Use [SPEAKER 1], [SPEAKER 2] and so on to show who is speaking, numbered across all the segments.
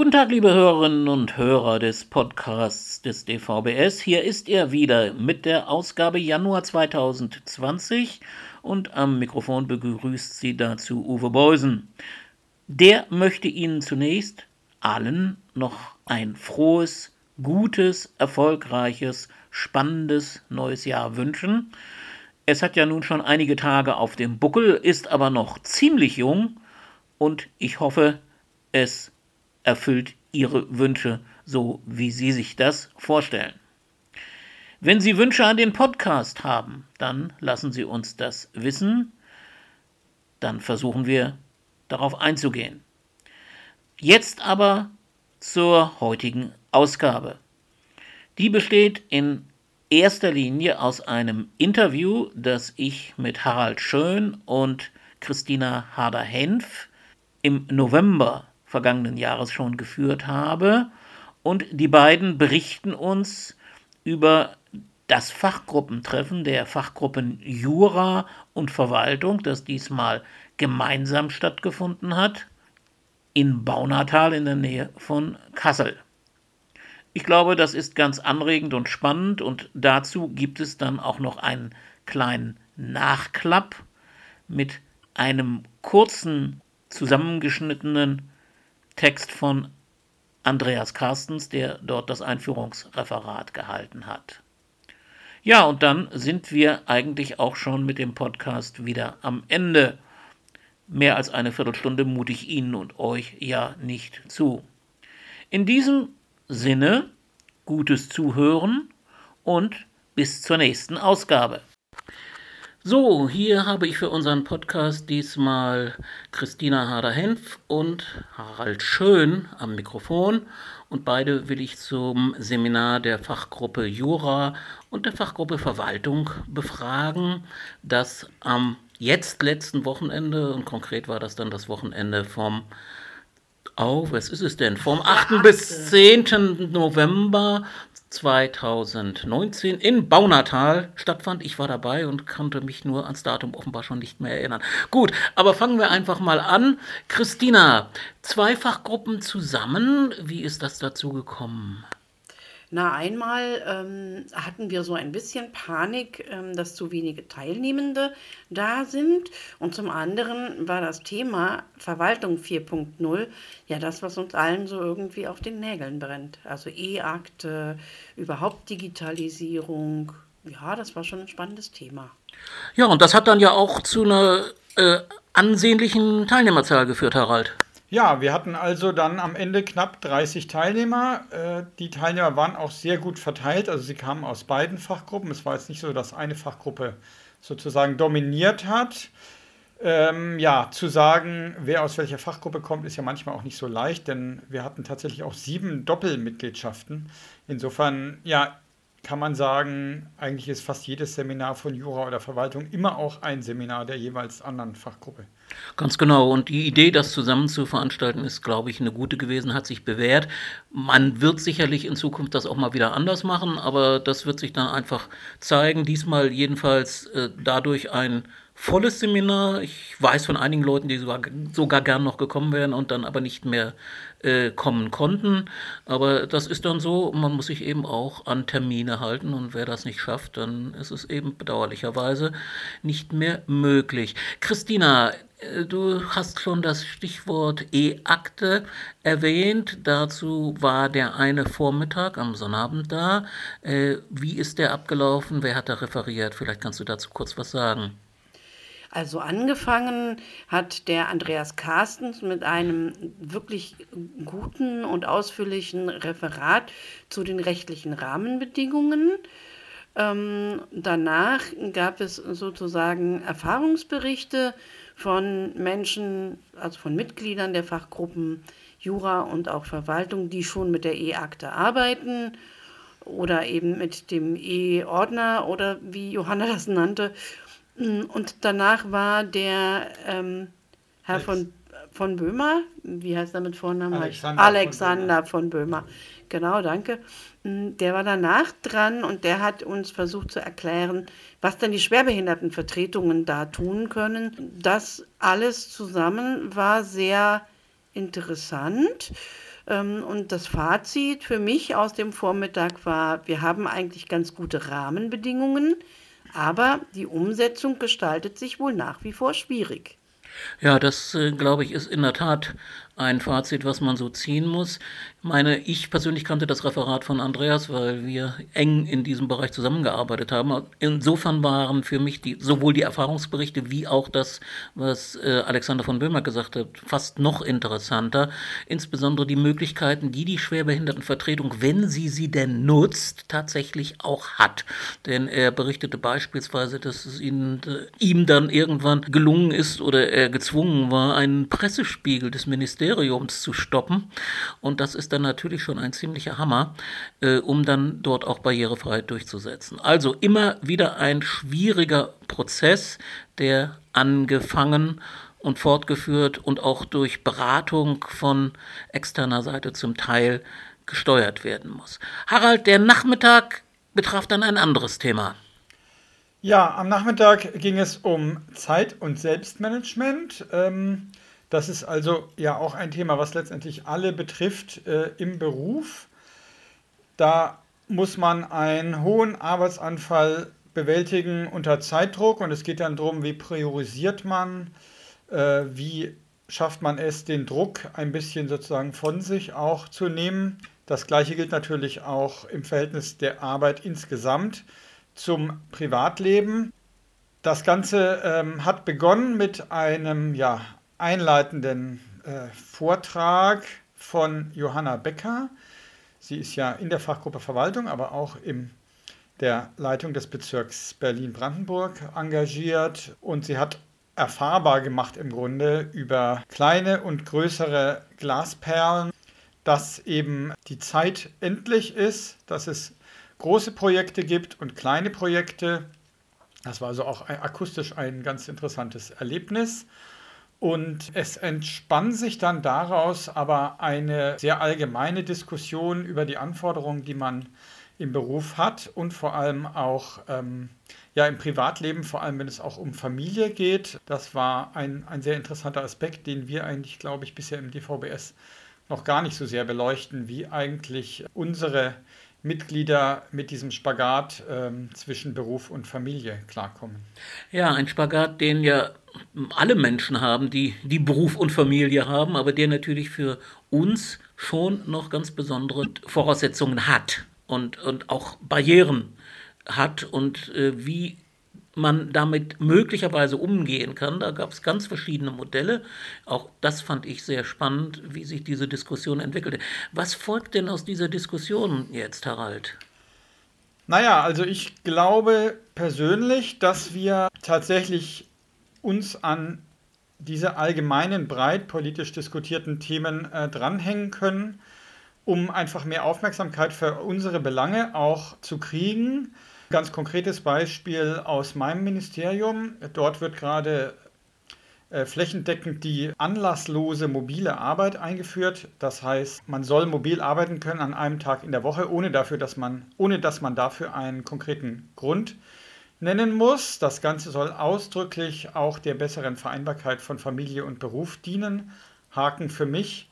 [SPEAKER 1] Guten Tag, liebe Hörerinnen und Hörer des Podcasts des DVBS. Hier ist er wieder mit der Ausgabe Januar 2020 und am Mikrofon begrüßt Sie dazu Uwe Beusen. Der möchte Ihnen zunächst allen noch ein frohes, gutes, erfolgreiches, spannendes neues Jahr wünschen. Es hat ja nun schon einige Tage auf dem Buckel, ist aber noch ziemlich jung und ich hoffe, es erfüllt Ihre Wünsche so, wie Sie sich das vorstellen. Wenn Sie Wünsche an den Podcast haben, dann lassen Sie uns das wissen. Dann versuchen wir darauf einzugehen. Jetzt aber zur heutigen Ausgabe. Die besteht in erster Linie aus einem Interview, das ich mit Harald Schön und Christina Harder-Henf im November vergangenen Jahres schon geführt habe. Und die beiden berichten uns über das Fachgruppentreffen der Fachgruppen Jura und Verwaltung, das diesmal gemeinsam stattgefunden hat, in Baunatal in der Nähe von Kassel. Ich glaube, das ist ganz anregend und spannend und dazu gibt es dann auch noch einen kleinen Nachklapp mit einem kurzen zusammengeschnittenen Text von Andreas Carstens, der dort das Einführungsreferat gehalten hat. Ja, und dann sind wir eigentlich auch schon mit dem Podcast wieder am Ende. Mehr als eine Viertelstunde mute ich Ihnen und euch ja nicht zu. In diesem Sinne, gutes Zuhören und bis zur nächsten Ausgabe. So, hier habe ich für unseren Podcast diesmal Christina Harder-Henf und Harald Schön am Mikrofon und beide will ich zum Seminar der Fachgruppe Jura und der Fachgruppe Verwaltung befragen, das am jetzt letzten Wochenende und konkret war das dann das Wochenende vom Oh, was ist es denn? Vom 8. bis 10. November 2019 in Baunatal stattfand. Ich war dabei und konnte mich nur ans Datum offenbar schon nicht mehr erinnern. Gut, aber fangen wir einfach mal an. Christina, Zweifachgruppen zusammen, wie ist das dazu gekommen?
[SPEAKER 2] Na, einmal ähm, hatten wir so ein bisschen Panik, ähm, dass zu wenige Teilnehmende da sind. Und zum anderen war das Thema Verwaltung 4.0 ja das, was uns allen so irgendwie auf den Nägeln brennt. Also E-Akte, überhaupt Digitalisierung. Ja, das war schon ein spannendes Thema.
[SPEAKER 1] Ja, und das hat dann ja auch zu einer äh, ansehnlichen Teilnehmerzahl geführt, Harald.
[SPEAKER 3] Ja, wir hatten also dann am Ende knapp 30 Teilnehmer. Äh, die Teilnehmer waren auch sehr gut verteilt, also sie kamen aus beiden Fachgruppen. Es war jetzt nicht so, dass eine Fachgruppe sozusagen dominiert hat. Ähm, ja, zu sagen, wer aus welcher Fachgruppe kommt, ist ja manchmal auch nicht so leicht, denn wir hatten tatsächlich auch sieben Doppelmitgliedschaften. Insofern, ja, kann man sagen, eigentlich ist fast jedes Seminar von Jura oder Verwaltung immer auch ein Seminar der jeweils anderen Fachgruppe.
[SPEAKER 1] Ganz genau. Und die Idee, das zusammen zu veranstalten, ist, glaube ich, eine gute gewesen, hat sich bewährt. Man wird sicherlich in Zukunft das auch mal wieder anders machen, aber das wird sich dann einfach zeigen. Diesmal jedenfalls äh, dadurch ein volles Seminar. Ich weiß von einigen Leuten, die sogar, sogar gern noch gekommen wären und dann aber nicht mehr äh, kommen konnten. Aber das ist dann so, man muss sich eben auch an Termine halten und wer das nicht schafft, dann ist es eben bedauerlicherweise nicht mehr möglich. Christina, äh, Du hast schon das Stichwort E-Akte erwähnt. Dazu war der eine Vormittag am Sonnabend da. Äh, wie ist der abgelaufen? Wer hat da referiert? Vielleicht kannst du dazu kurz was sagen.
[SPEAKER 2] Also angefangen hat der Andreas Carstens mit einem wirklich guten und ausführlichen Referat zu den rechtlichen Rahmenbedingungen. Ähm, danach gab es sozusagen Erfahrungsberichte von Menschen, also von Mitgliedern der Fachgruppen Jura und auch Verwaltung, die schon mit der E-Akte arbeiten oder eben mit dem E-Ordner oder wie Johanna das nannte. Mm, und danach war der ähm, Herr von, von Böhmer, wie heißt er mit Vornamen? Alexander, Alexander von, Böhmer. von Böhmer. Genau, danke. Mm, der war danach dran und der hat uns versucht zu erklären, was denn die Schwerbehindertenvertretungen da tun können. Das alles zusammen war sehr interessant. Ähm, und das Fazit für mich aus dem Vormittag war, wir haben eigentlich ganz gute Rahmenbedingungen, aber die Umsetzung gestaltet sich wohl nach wie vor schwierig.
[SPEAKER 1] Ja, das äh, glaube ich ist in der Tat ein Fazit, was man so ziehen muss. Ich meine, ich persönlich kannte das Referat von Andreas, weil wir eng in diesem Bereich zusammengearbeitet haben. Insofern waren für mich die, sowohl die Erfahrungsberichte wie auch das, was äh, Alexander von Böhmer gesagt hat, fast noch interessanter. Insbesondere die Möglichkeiten, die die Schwerbehindertenvertretung, wenn sie sie denn nutzt, tatsächlich auch hat. Denn er berichtete beispielsweise, dass es ihn, äh, ihm dann irgendwann gelungen ist oder er gezwungen war, einen Pressespiegel des Ministeriums zu stoppen. Und das ist dann natürlich schon ein ziemlicher Hammer, äh, um dann dort auch Barrierefreiheit durchzusetzen. Also immer wieder ein schwieriger Prozess, der angefangen und fortgeführt und auch durch Beratung von externer Seite zum Teil gesteuert werden muss. Harald, der Nachmittag betraf dann ein anderes Thema.
[SPEAKER 3] Ja, am Nachmittag ging es um Zeit- und Selbstmanagement. Ähm, das ist also ja auch ein Thema, was letztendlich alle betrifft äh, im Beruf. Da muss man einen hohen Arbeitsanfall bewältigen unter Zeitdruck und es geht dann darum, wie priorisiert man, äh, wie schafft man es, den Druck ein bisschen sozusagen von sich auch zu nehmen. Das gleiche gilt natürlich auch im Verhältnis der Arbeit insgesamt zum Privatleben. Das Ganze ähm, hat begonnen mit einem ja, einleitenden äh, Vortrag von Johanna Becker. Sie ist ja in der Fachgruppe Verwaltung, aber auch in der Leitung des Bezirks Berlin-Brandenburg engagiert und sie hat erfahrbar gemacht im Grunde über kleine und größere Glasperlen, dass eben die Zeit endlich ist, dass es große Projekte gibt und kleine Projekte. Das war also auch akustisch ein ganz interessantes Erlebnis. Und es entspann sich dann daraus aber eine sehr allgemeine Diskussion über die Anforderungen, die man im Beruf hat und vor allem auch ähm, ja, im Privatleben, vor allem wenn es auch um Familie geht. Das war ein, ein sehr interessanter Aspekt, den wir eigentlich, glaube ich, bisher im DVBS noch gar nicht so sehr beleuchten, wie eigentlich unsere Mitglieder mit diesem Spagat ähm, zwischen Beruf und Familie klarkommen.
[SPEAKER 1] Ja, ein Spagat, den ja alle Menschen haben, die, die Beruf und Familie haben, aber der natürlich für uns schon noch ganz besondere Voraussetzungen hat und, und auch Barrieren hat und äh, wie man damit möglicherweise umgehen kann. Da gab es ganz verschiedene Modelle. Auch das fand ich sehr spannend, wie sich diese Diskussion entwickelte. Was folgt denn aus dieser Diskussion jetzt, Harald?
[SPEAKER 3] Naja, also ich glaube persönlich, dass wir tatsächlich uns an diese allgemeinen, breit politisch diskutierten Themen äh, dranhängen können, um einfach mehr Aufmerksamkeit für unsere Belange auch zu kriegen Ganz konkretes Beispiel aus meinem Ministerium. Dort wird gerade äh, flächendeckend die anlasslose mobile Arbeit eingeführt. Das heißt, man soll mobil arbeiten können an einem Tag in der Woche, ohne, dafür, dass man, ohne dass man dafür einen konkreten Grund nennen muss. Das Ganze soll ausdrücklich auch der besseren Vereinbarkeit von Familie und Beruf dienen. Haken für mich.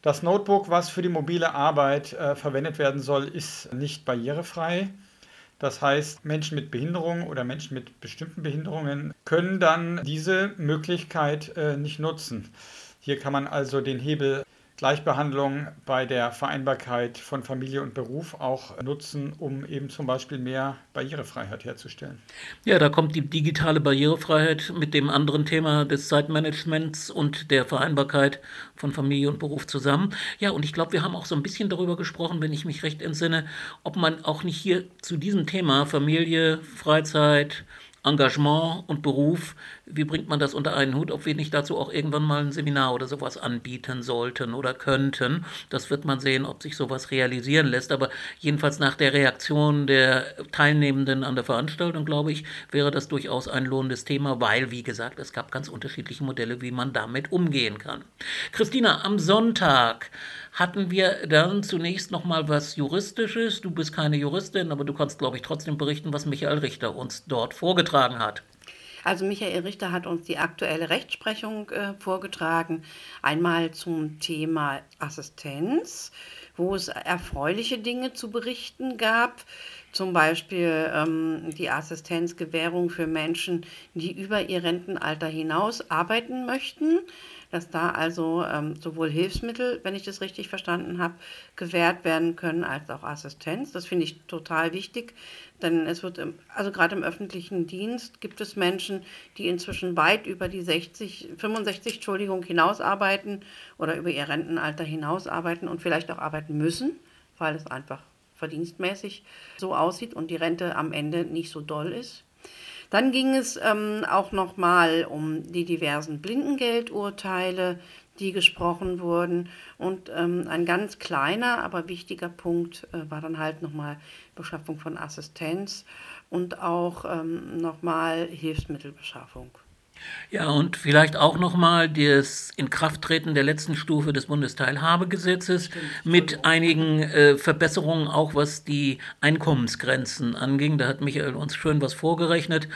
[SPEAKER 3] Das Notebook, was für die mobile Arbeit äh, verwendet werden soll, ist nicht barrierefrei. Das heißt, Menschen mit Behinderungen oder Menschen mit bestimmten Behinderungen können dann diese Möglichkeit äh, nicht nutzen. Hier kann man also den Hebel Gleichbehandlung bei der Vereinbarkeit von Familie und Beruf auch nutzen, um eben zum Beispiel mehr Barrierefreiheit herzustellen.
[SPEAKER 1] Ja, da kommt die digitale Barrierefreiheit mit dem anderen Thema des Zeitmanagements und der Vereinbarkeit von Familie und Beruf zusammen. Ja, und ich glaube, wir haben auch so ein bisschen darüber gesprochen, wenn ich mich recht entsinne, ob man auch nicht hier zu diesem Thema Familie, Freizeit, Engagement und Beruf, wie bringt man das unter einen Hut, ob wir nicht dazu auch irgendwann mal ein Seminar oder sowas anbieten sollten oder könnten. Das wird man sehen, ob sich sowas realisieren lässt. Aber jedenfalls nach der Reaktion der Teilnehmenden an der Veranstaltung, glaube ich, wäre das durchaus ein lohnendes Thema, weil, wie gesagt, es gab ganz unterschiedliche Modelle, wie man damit umgehen kann. Christina, am Sonntag hatten wir dann zunächst noch mal was Juristisches. Du bist keine Juristin, aber du kannst, glaube ich, trotzdem berichten, was Michael Richter uns dort vorgetragen hat.
[SPEAKER 2] Also Michael Richter hat uns die aktuelle Rechtsprechung äh, vorgetragen. Einmal zum Thema Assistenz, wo es erfreuliche Dinge zu berichten gab. Zum Beispiel ähm, die Assistenzgewährung für Menschen, die über ihr Rentenalter hinaus arbeiten möchten dass da also ähm, sowohl Hilfsmittel, wenn ich das richtig verstanden habe, gewährt werden können, als auch Assistenz. Das finde ich total wichtig, denn es wird, im, also gerade im öffentlichen Dienst gibt es Menschen, die inzwischen weit über die 60, 65, Entschuldigung, hinaus arbeiten oder über ihr Rentenalter hinaus arbeiten und vielleicht auch arbeiten müssen, weil es einfach verdienstmäßig so aussieht und die Rente am Ende nicht so doll ist. Dann ging es ähm, auch nochmal um die diversen Blindengeldurteile, die gesprochen wurden. Und ähm, ein ganz kleiner, aber wichtiger Punkt äh, war dann halt nochmal Beschaffung von Assistenz und auch ähm, nochmal Hilfsmittelbeschaffung.
[SPEAKER 1] Ja, und vielleicht auch nochmal das Inkrafttreten der letzten Stufe des Bundesteilhabegesetzes mit einigen äh, Verbesserungen, auch was die Einkommensgrenzen anging. Da hat Michael uns schön was vorgerechnet,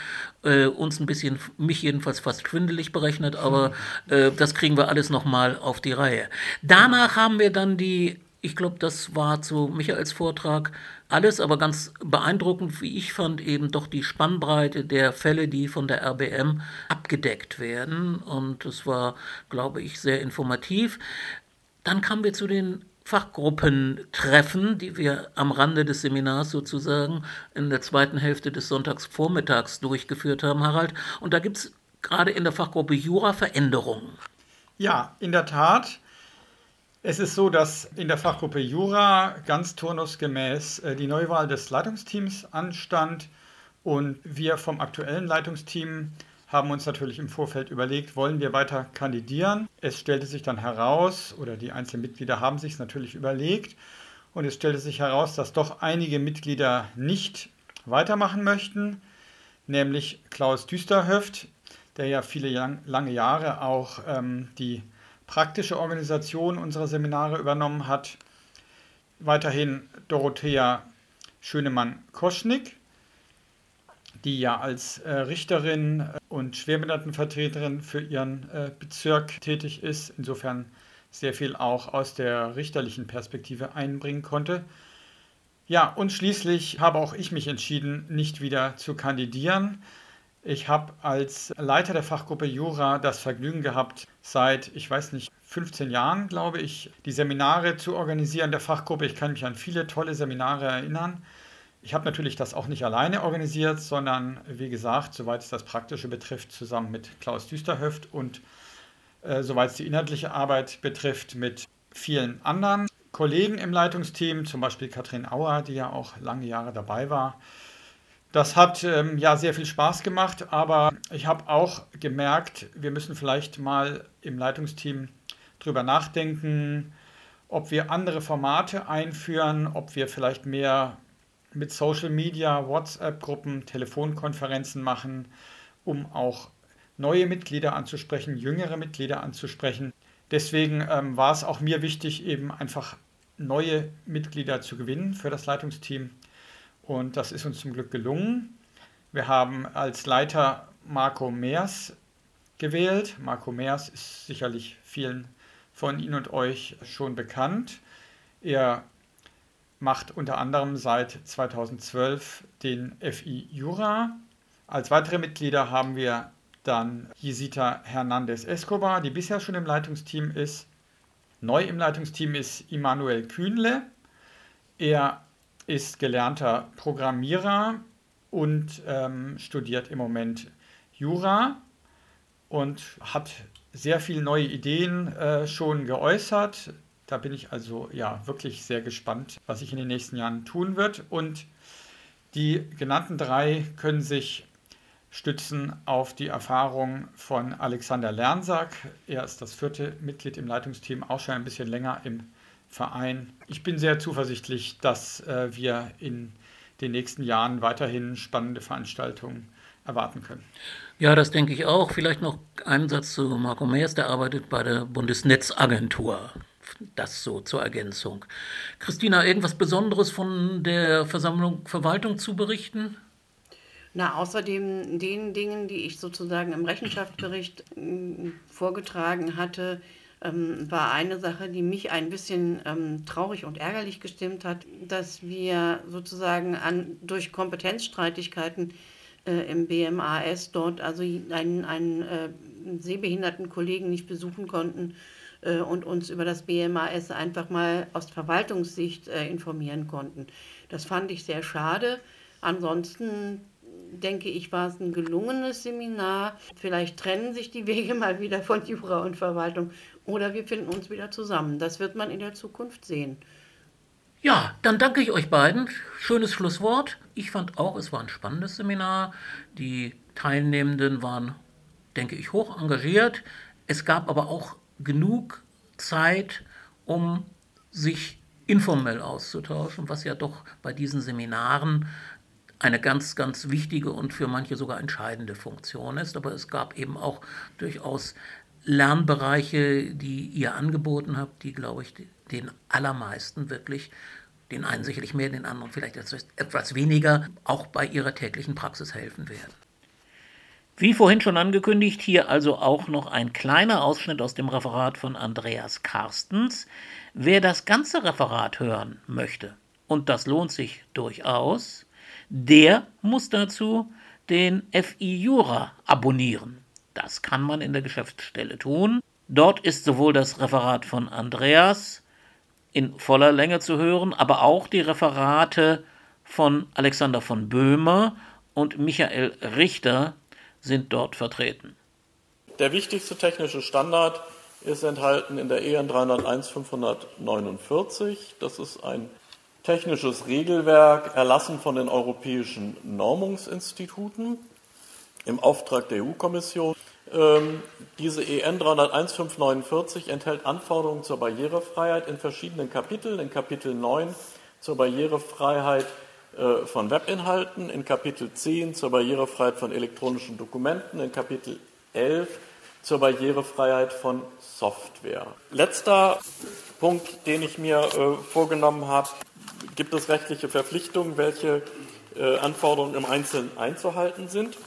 [SPEAKER 1] äh, uns ein bisschen, mich jedenfalls fast schwindelig berechnet, aber äh, das kriegen wir alles nochmal auf die Reihe. Danach haben wir dann die ich glaube, das war zu Michaels Vortrag alles, aber ganz beeindruckend, wie ich fand, eben doch die Spannbreite der Fälle, die von der RBM abgedeckt werden. Und es war, glaube ich, sehr informativ. Dann kamen wir zu den Fachgruppentreffen, die wir am Rande des Seminars sozusagen in der zweiten Hälfte des Sonntagsvormittags durchgeführt haben, Harald. Und da gibt es gerade in der Fachgruppe Jura Veränderungen.
[SPEAKER 3] Ja, in der Tat. Es ist so, dass in der Fachgruppe Jura ganz turnusgemäß äh, die Neuwahl des Leitungsteams anstand und wir vom aktuellen Leitungsteam haben uns natürlich im Vorfeld überlegt, wollen wir weiter kandidieren. Es stellte sich dann heraus, oder die einzelnen Mitglieder haben sich es natürlich überlegt, und es stellte sich heraus, dass doch einige Mitglieder nicht weitermachen möchten, nämlich Klaus Düsterhöft, der ja viele lange Jahre auch ähm, die praktische Organisation unserer Seminare übernommen hat. Weiterhin Dorothea Schönemann-Koschnick, die ja als äh, Richterin und Schwerbehindertenvertreterin für ihren äh, Bezirk tätig ist, insofern sehr viel auch aus der richterlichen Perspektive einbringen konnte. Ja, und schließlich habe auch ich mich entschieden, nicht wieder zu kandidieren. Ich habe als Leiter der Fachgruppe Jura das Vergnügen gehabt, seit, ich weiß nicht, 15 Jahren, glaube ich, die Seminare zu organisieren der Fachgruppe. Ich kann mich an viele tolle Seminare erinnern. Ich habe natürlich das auch nicht alleine organisiert, sondern wie gesagt, soweit es das Praktische betrifft, zusammen mit Klaus Düsterhöft und äh, soweit es die inhaltliche Arbeit betrifft, mit vielen anderen Kollegen im Leitungsteam, zum Beispiel Katrin Auer, die ja auch lange Jahre dabei war. Das hat ähm, ja sehr viel Spaß gemacht, aber ich habe auch gemerkt, wir müssen vielleicht mal im Leitungsteam drüber nachdenken, ob wir andere Formate einführen, ob wir vielleicht mehr mit Social Media, WhatsApp-Gruppen, Telefonkonferenzen machen, um auch neue Mitglieder anzusprechen, jüngere Mitglieder anzusprechen. Deswegen ähm, war es auch mir wichtig, eben einfach neue Mitglieder zu gewinnen für das Leitungsteam. Und das ist uns zum Glück gelungen. Wir haben als Leiter Marco Meers gewählt. Marco Meers ist sicherlich vielen von Ihnen und euch schon bekannt. Er macht unter anderem seit 2012 den FI Jura. Als weitere Mitglieder haben wir dann Jesita Hernandez Escobar, die bisher schon im Leitungsteam ist. Neu im Leitungsteam ist Immanuel Kühnle. Er ist gelernter Programmierer und ähm, studiert im Moment Jura und hat sehr viele neue Ideen äh, schon geäußert. Da bin ich also ja wirklich sehr gespannt, was sich in den nächsten Jahren tun wird. Und die genannten drei können sich stützen auf die Erfahrung von Alexander Lernsack. Er ist das vierte Mitglied im Leitungsteam, auch schon ein bisschen länger im Verein. Ich bin sehr zuversichtlich, dass äh, wir in den nächsten Jahren weiterhin spannende Veranstaltungen erwarten können.
[SPEAKER 1] Ja, das denke ich auch. Vielleicht noch einen Satz zu Marco Meers, der arbeitet bei der Bundesnetzagentur. Das so zur Ergänzung. Christina, irgendwas Besonderes von der Versammlung Verwaltung zu berichten?
[SPEAKER 2] Na, außerdem den Dingen, die ich sozusagen im Rechenschaftsbericht äh, vorgetragen hatte, ähm, war eine Sache, die mich ein bisschen ähm, traurig und ärgerlich gestimmt hat, dass wir sozusagen an, durch Kompetenzstreitigkeiten äh, im BMAS dort also einen, einen äh, sehbehinderten Kollegen nicht besuchen konnten äh, und uns über das BMAS einfach mal aus Verwaltungssicht äh, informieren konnten. Das fand ich sehr schade. Ansonsten denke ich, war es ein gelungenes Seminar. Vielleicht trennen sich die Wege mal wieder von Jura und Verwaltung oder wir finden uns wieder zusammen. Das wird man in der Zukunft sehen.
[SPEAKER 1] Ja, dann danke ich euch beiden. Schönes Schlusswort. Ich fand auch, es war ein spannendes Seminar. Die Teilnehmenden waren, denke ich, hoch engagiert. Es gab aber auch genug Zeit, um sich informell auszutauschen, was ja doch bei diesen Seminaren eine ganz, ganz wichtige und für manche sogar entscheidende Funktion ist. Aber es gab eben auch durchaus Lernbereiche, die ihr angeboten habt, die, glaube ich, den allermeisten wirklich, den einen sicherlich mehr, den anderen vielleicht etwas weniger, auch bei ihrer täglichen Praxis helfen werden. Wie vorhin schon angekündigt, hier also auch noch ein kleiner Ausschnitt aus dem Referat von Andreas Karstens. Wer das ganze Referat hören möchte, und das lohnt sich durchaus, der muss dazu den FI Jura abonnieren. Das kann man in der Geschäftsstelle tun. Dort ist sowohl das Referat von Andreas in voller Länge zu hören, aber auch die Referate von Alexander von Böhmer und Michael Richter sind dort vertreten.
[SPEAKER 4] Der wichtigste technische Standard ist enthalten in der EN 301 549. Das ist ein technisches Regelwerk erlassen von den europäischen Normungsinstituten im Auftrag der EU-Kommission. Ähm, diese EN 301-549 enthält Anforderungen zur Barrierefreiheit in verschiedenen Kapiteln. In Kapitel 9 zur Barrierefreiheit äh, von Webinhalten, in Kapitel 10 zur Barrierefreiheit von elektronischen Dokumenten, in Kapitel 11 zur Barrierefreiheit von Software. Letzter Punkt, den ich mir äh, vorgenommen habe, gibt es rechtliche Verpflichtungen, welche äh, Anforderungen im Einzelnen einzuhalten sind?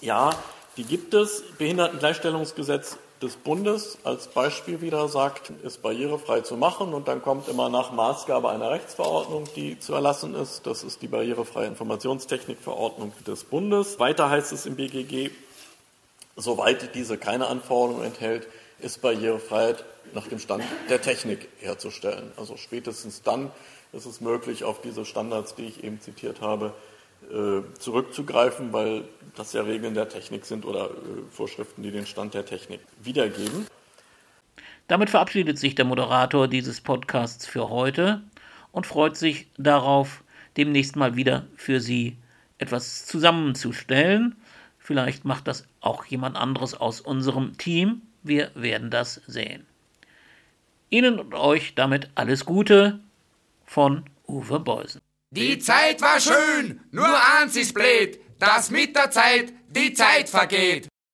[SPEAKER 4] Ja, die gibt es. Behindertengleichstellungsgesetz des Bundes als Beispiel wieder sagt, ist barrierefrei zu machen und dann kommt immer nach Maßgabe einer Rechtsverordnung, die zu erlassen ist. Das ist die barrierefreie Informationstechnikverordnung des Bundes. Weiter heißt es im BGG, soweit diese keine Anforderungen enthält, ist Barrierefreiheit nach dem Stand der Technik herzustellen. Also spätestens dann ist es möglich, auf diese Standards, die ich eben zitiert habe, äh, zurückzugreifen, weil das ja Regeln der Technik sind oder äh, Vorschriften, die den Stand der Technik wiedergeben.
[SPEAKER 1] Damit verabschiedet sich der Moderator dieses Podcasts für heute und freut sich darauf, demnächst mal wieder für Sie etwas zusammenzustellen. Vielleicht macht das auch jemand anderes aus unserem Team. Wir werden das sehen. Ihnen und euch damit alles Gute von Uwe Beusen.
[SPEAKER 5] Die Zeit war schön, nur eins ist blöd, dass mit der Zeit die Zeit vergeht.